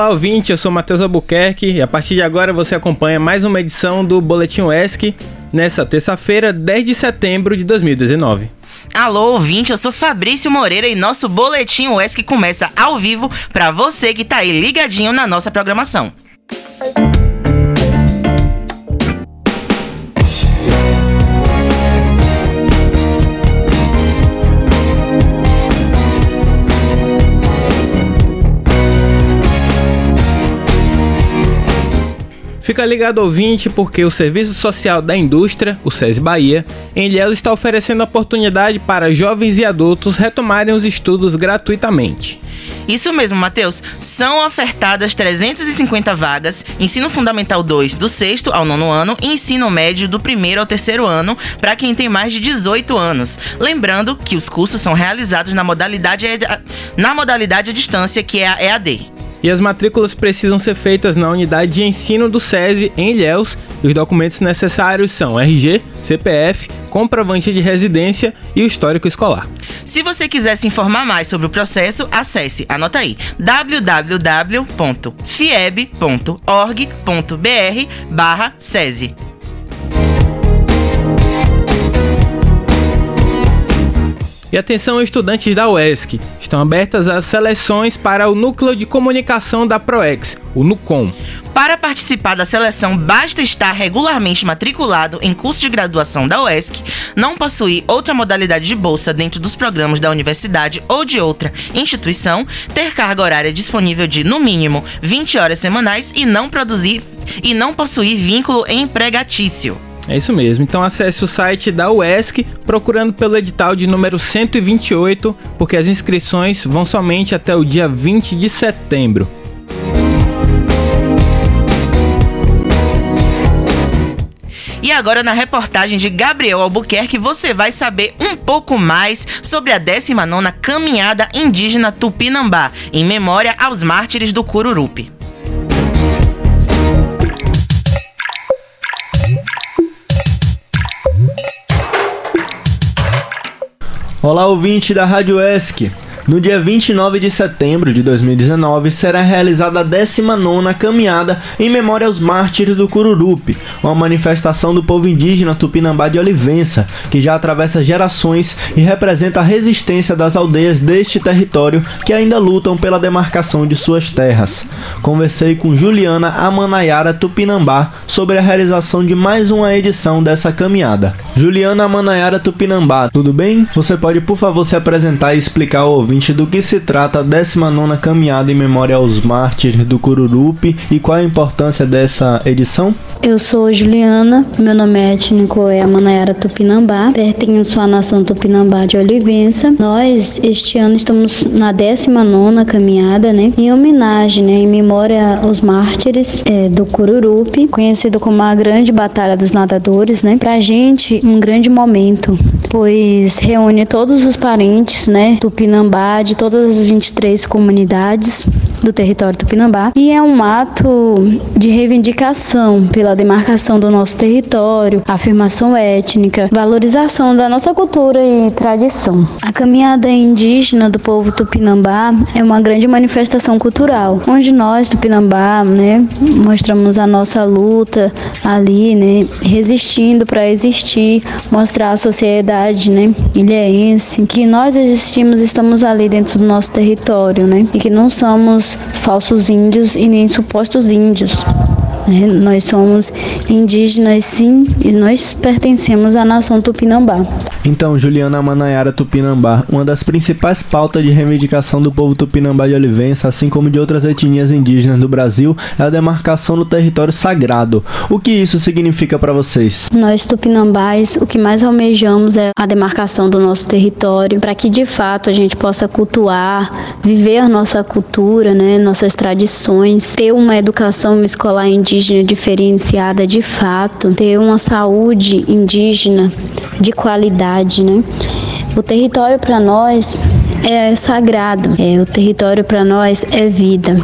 Olá, ouvinte, eu sou Matheus Albuquerque e a partir de agora você acompanha mais uma edição do Boletim UESC nessa terça-feira, 10 de setembro de 2019. Alô, ouvinte, eu sou Fabrício Moreira e nosso Boletim UESC começa ao vivo para você que tá aí ligadinho na nossa programação. Fica ligado ouvinte porque o Serviço Social da Indústria, o SESI Bahia, em Ilhéus está oferecendo oportunidade para jovens e adultos retomarem os estudos gratuitamente. Isso mesmo, Matheus. São ofertadas 350 vagas, ensino fundamental 2 do sexto ao nono ano e ensino médio do primeiro ao terceiro ano para quem tem mais de 18 anos. Lembrando que os cursos são realizados na modalidade na modalidade à distância, que é a EAD e as matrículas precisam ser feitas na unidade de ensino do SESI em Ilhéus os documentos necessários são RG, CPF, comprovante de residência e o histórico escolar. Se você quiser se informar mais sobre o processo, acesse, anota aí, www.fieb.org.br barra SESI. E atenção estudantes da UESC, estão abertas as seleções para o Núcleo de Comunicação da ProEx, o NUCOM. Para participar da seleção, basta estar regularmente matriculado em curso de graduação da UESC, não possuir outra modalidade de bolsa dentro dos programas da universidade ou de outra instituição, ter carga horária disponível de, no mínimo, 20 horas semanais e não produzir e não possuir vínculo empregatício. É isso mesmo. Então acesse o site da UESC procurando pelo edital de número 128, porque as inscrições vão somente até o dia 20 de setembro. E agora na reportagem de Gabriel Albuquerque você vai saber um pouco mais sobre a 19ª Caminhada Indígena Tupinambá, em memória aos mártires do Cururupi. Olá, ouvinte da Rádio ESC. No dia 29 de setembro de 2019 será realizada a 19ª Caminhada em memória aos mártires do Cururupi, uma manifestação do povo indígena Tupinambá de Olivença, que já atravessa gerações e representa a resistência das aldeias deste território que ainda lutam pela demarcação de suas terras. Conversei com Juliana Amanayara Tupinambá sobre a realização de mais uma edição dessa caminhada. Juliana Amanayara Tupinambá, tudo bem? Você pode, por favor, se apresentar e explicar ao ouvinte do que se trata a 19 Caminhada em Memória aos Mártires do Cururupi e qual a importância dessa edição? Eu sou Juliana, meu nome é étnico é Manayara Tupinambá, pertenço à nação Tupinambá de Olivença. Nós, este ano, estamos na 19 Caminhada, né, em homenagem, né, em memória aos mártires é, do Cururupi, conhecido como a Grande Batalha dos Nadadores, né, pra gente um grande momento, pois reúne todos os parentes, né, Tupinambá de todas as 23 comunidades do território tupinambá e é um ato de reivindicação pela demarcação do nosso território, afirmação étnica, valorização da nossa cultura e tradição. A caminhada indígena do povo tupinambá é uma grande manifestação cultural, onde nós tupinambá, né, mostramos a nossa luta ali, né, resistindo para existir, mostrar à sociedade, né, ilhéense que nós existimos, estamos ali dentro do nosso território, né, e que não somos falsos índios e nem supostos índios. Né? Nós somos indígenas sim e nós pertencemos à nação Tupinambá. Então, Juliana Manayara Tupinambá, uma das principais pautas de reivindicação do povo Tupinambá de Olivença, assim como de outras etnias indígenas do Brasil, é a demarcação do território sagrado. O que isso significa para vocês? Nós Tupinambás, o que mais almejamos é a demarcação do nosso território, para que de fato a gente possa cultuar, viver a nossa cultura, né, nossas tradições, ter uma educação escolar indígena diferenciada de fato, ter uma saúde indígena de qualidade, né? O território para nós é sagrado. É, o território para nós é vida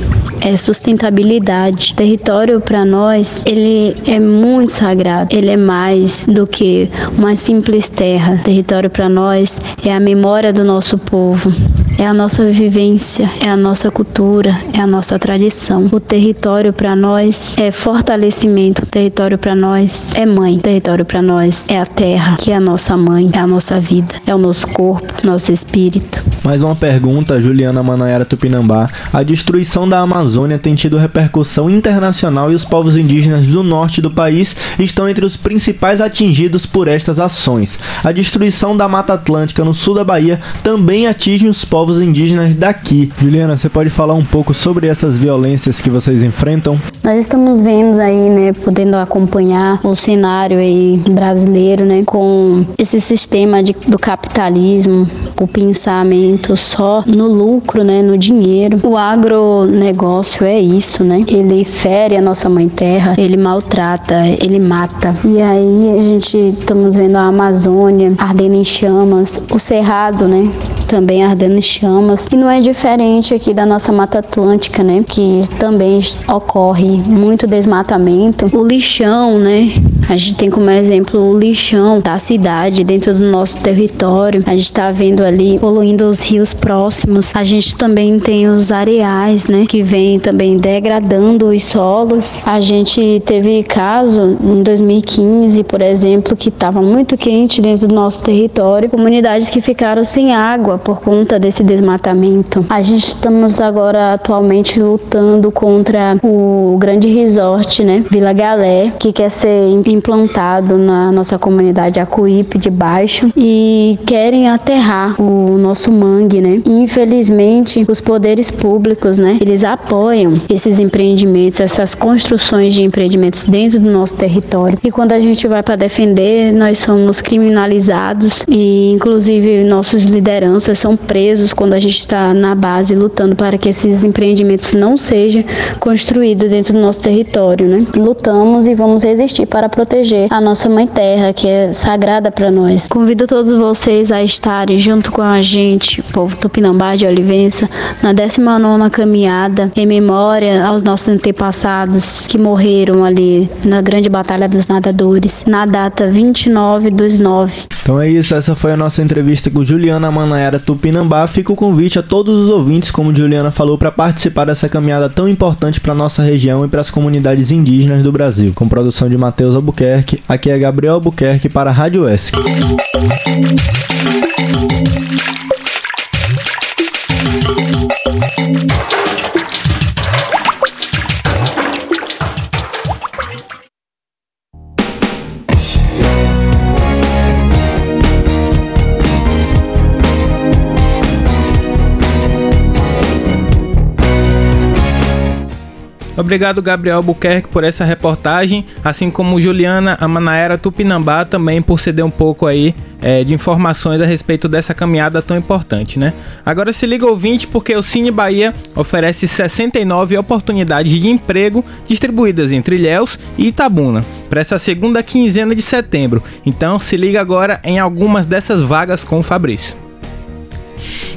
é sustentabilidade. O território para nós, ele é muito sagrado. Ele é mais do que uma simples terra. O território para nós é a memória do nosso povo. É a nossa vivência, é a nossa cultura, é a nossa tradição. O território para nós é fortalecimento, o território para nós é mãe, o território para nós é a terra, que é a nossa mãe, é a nossa vida, é o nosso corpo, nosso espírito. Mais uma pergunta, Juliana Manayara Tupinambá. A destruição da Amazônia tem tido repercussão internacional e os povos indígenas do norte do país estão entre os principais atingidos por estas ações. A destruição da Mata Atlântica no sul da Bahia também atinge os povos indígenas daqui. Juliana, você pode falar um pouco sobre essas violências que vocês enfrentam? Nós estamos vendo aí, né, podendo acompanhar o cenário aí brasileiro, né, com esse sistema de, do capitalismo, o pensamento só no lucro, né, no dinheiro. O agronegócio é isso, né? Ele fere a nossa mãe terra, ele maltrata, ele mata. E aí a gente estamos vendo a Amazônia ardendo em chamas, o cerrado, né? Também ardendo em chamas. E não é diferente aqui da nossa Mata Atlântica, né? Que também ocorre muito desmatamento. O lixão, né? A gente tem como exemplo o lixão da cidade dentro do nosso território. A gente está vendo ali poluindo os rios próximos. A gente também tem os areais, né? Que vem também degradando os solos. A gente teve caso em 2015, por exemplo, que estava muito quente dentro do nosso território, comunidades que ficaram sem água por conta desse desmatamento. A gente estamos agora atualmente lutando contra o grande resort, né, Vila Galé, que quer ser implantado na nossa comunidade Acuípe de Baixo e querem aterrar o nosso mangue, né? infelizmente, os poderes públicos, né, eles apoiam esses empreendimentos, essas construções de empreendimentos dentro do nosso território. E quando a gente vai para defender, nós somos criminalizados e inclusive nossos lideranças são presos quando a gente está na base lutando para que esses empreendimentos não sejam construídos dentro do nosso território, né? Lutamos e vamos resistir para proteger a nossa mãe terra, que é sagrada para nós. Convido todos vocês a estarem junto com a gente, povo Tupinambá de Olivença, na 19 caminhada em memória aos nossos antepassados que morreram ali na grande batalha dos nadadores, na data 29 dos 9. Então é isso, essa foi a nossa entrevista com Juliana Manaera Tupinambá, fica o convite a todos os ouvintes, como Juliana falou, para participar dessa caminhada tão importante para nossa região e para as comunidades indígenas do Brasil. Com produção de Matheus Albuquerque, aqui é Gabriel Albuquerque para a Rádio ESC. Obrigado, Gabriel Buquerque, por essa reportagem, assim como Juliana Amanaera Tupinambá também por ceder um pouco aí é, de informações a respeito dessa caminhada tão importante, né? Agora se liga ouvinte, porque o Cine Bahia oferece 69 oportunidades de emprego distribuídas entre Ilhéus e Itabuna para essa segunda quinzena de setembro. Então se liga agora em algumas dessas vagas com o Fabrício.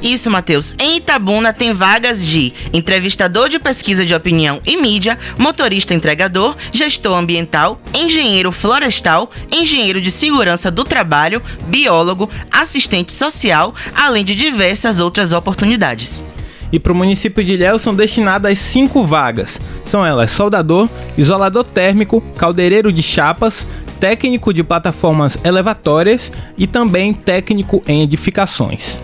Isso, Matheus. Em Itabuna tem vagas de entrevistador de pesquisa de opinião e mídia, motorista entregador, gestor ambiental, engenheiro florestal, engenheiro de segurança do trabalho, biólogo, assistente social, além de diversas outras oportunidades e para o município de Ilhéus são destinadas cinco vagas. São elas soldador, isolador térmico, caldeireiro de chapas, técnico de plataformas elevatórias e também técnico em edificações.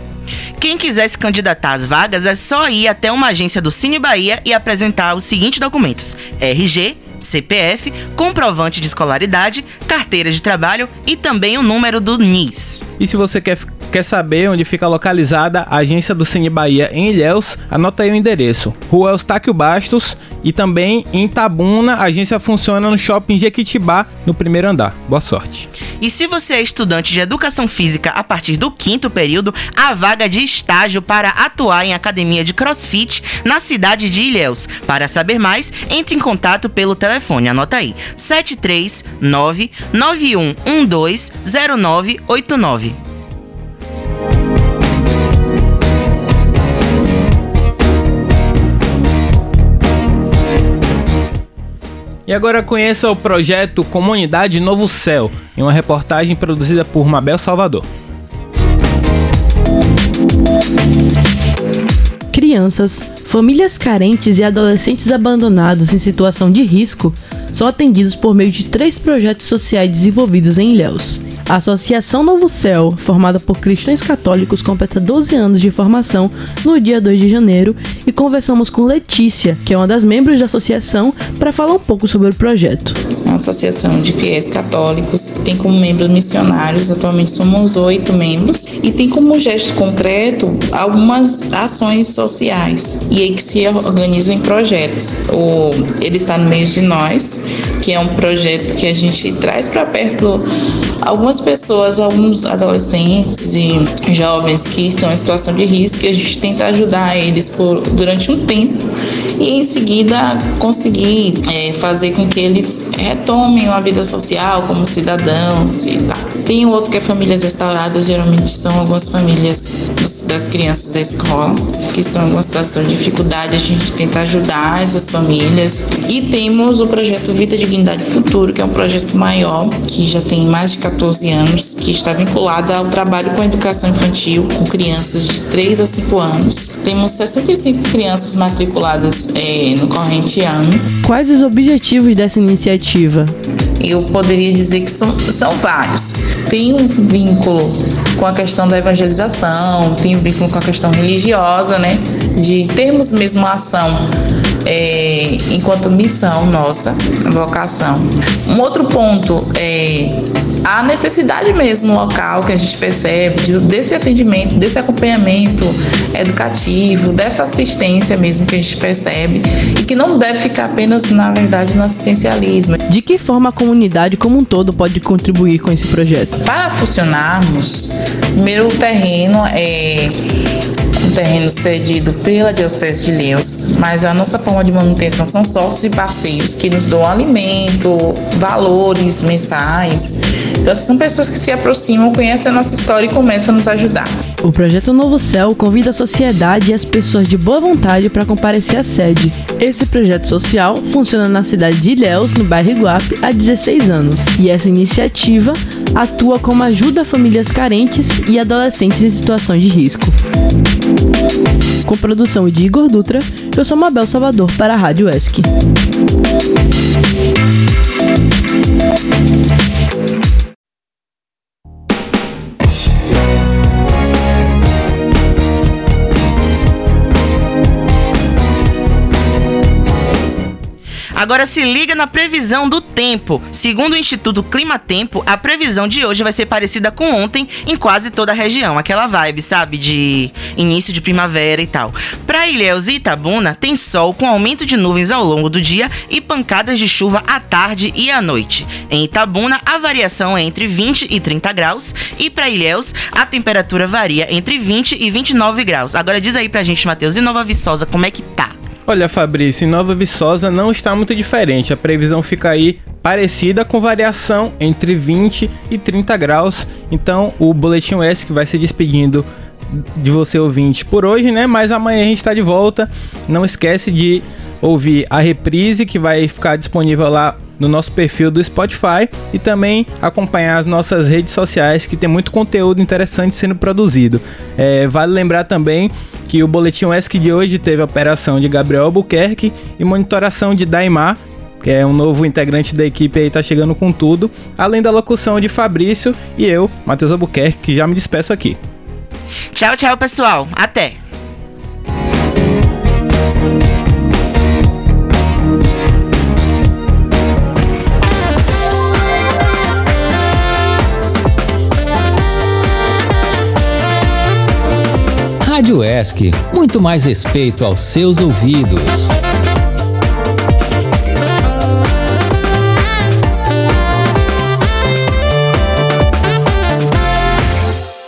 Quem quiser se candidatar às vagas é só ir até uma agência do Cine Bahia e apresentar os seguintes documentos: RG, CPF, comprovante de escolaridade, carteira de trabalho e também o número do NIS. E se você quer Quer saber onde fica localizada a agência do Cine Bahia em Ilhéus? Anota aí o endereço. Rua Eustáquio Bastos e também em Tabuna, a agência funciona no Shopping Jequitibá, no primeiro andar. Boa sorte. E se você é estudante de Educação Física a partir do quinto período, a vaga de estágio para atuar em academia de CrossFit na cidade de Ilhéus. Para saber mais, entre em contato pelo telefone. Anota aí: 739 9112 0989. E agora conheça o projeto Comunidade Novo Céu, em uma reportagem produzida por Mabel Salvador. crianças, famílias carentes e adolescentes abandonados em situação de risco são atendidos por meio de três projetos sociais desenvolvidos em Ilhéus. A Associação Novo Céu, formada por cristãos católicos, completa 12 anos de formação no dia 2 de janeiro e conversamos com Letícia, que é uma das membros da associação, para falar um pouco sobre o projeto. Uma associação de fiéis católicos que tem como membros missionários, atualmente somos oito membros, e tem como gesto concreto algumas ações sociais e aí que se organizam em projetos. O, ele está no meio de nós, que é um projeto que a gente traz para perto algumas pessoas, alguns adolescentes e jovens que estão em situação de risco, a gente tenta ajudar eles por, durante um tempo e em seguida conseguir é, fazer com que eles retomem uma vida social como cidadãos e tal. Tem um outro que é famílias restauradas, geralmente são algumas famílias dos, das crianças da escola que estão em alguma situação de dificuldade, a gente tenta ajudar essas famílias. E temos o projeto Vida Dignidade Futuro, que é um projeto maior, que já tem mais de 14 anos, que está vinculado ao trabalho com a educação infantil com crianças de 3 a 5 anos. Temos 65 crianças matriculadas é, no corrente ano. Quais os objetivos dessa iniciativa? Eu poderia dizer que são, são vários. Tem um vínculo com a questão da evangelização, tem um vínculo com a questão religiosa, né? De termos mesmo uma ação é, enquanto missão nossa, vocação. Um outro ponto é a necessidade mesmo local que a gente percebe de, desse atendimento, desse acompanhamento educativo, dessa assistência mesmo que a gente percebe e que não deve ficar apenas, na verdade, no assistencialismo. De que forma a comunidade como um todo pode contribuir com esse projeto? Para funcionarmos, primeiro o terreno é terreno cedido pela Diocese de Leus, mas a nossa forma de manutenção são sócios e parceiros que nos dão alimento, valores mensais. Então, são pessoas que se aproximam, conhecem a nossa história e começam a nos ajudar. O projeto Novo Céu convida a sociedade e as pessoas de boa vontade para comparecer à sede. Esse projeto social funciona na cidade de Ilhéus, no bairro Iguape, há 16 anos. E essa iniciativa atua como ajuda a famílias carentes e adolescentes em situações de risco. Com produção de Igor Dutra, eu sou Mabel Salvador para a Rádio ESC. Agora se liga na previsão do tempo. Segundo o Instituto Clima Tempo, a previsão de hoje vai ser parecida com ontem em quase toda a região. Aquela vibe, sabe? De início de primavera e tal. Para Ilhéus e Itabuna, tem sol com aumento de nuvens ao longo do dia e pancadas de chuva à tarde e à noite. Em Itabuna, a variação é entre 20 e 30 graus. E para Ilhéus, a temperatura varia entre 20 e 29 graus. Agora diz aí pra gente, Matheus, e Nova Viçosa, como é que tá? Olha, Fabrício, em Nova Viçosa não está muito diferente. A previsão fica aí parecida com variação entre 20 e 30 graus. Então, o Boletim S que vai se despedindo de você ouvinte por hoje, né? Mas amanhã a gente está de volta. Não esquece de ouvir a reprise que vai ficar disponível lá no nosso perfil do Spotify e também acompanhar as nossas redes sociais que tem muito conteúdo interessante sendo produzido. É, vale lembrar também que o Boletim ESC de hoje teve a operação de Gabriel Albuquerque e monitoração de Daimar, que é um novo integrante da equipe aí, tá chegando com tudo, além da locução de Fabrício e eu, Matheus Albuquerque, que já me despeço aqui. Tchau, tchau, pessoal. Até! Rádio ESC, muito mais respeito aos seus ouvidos.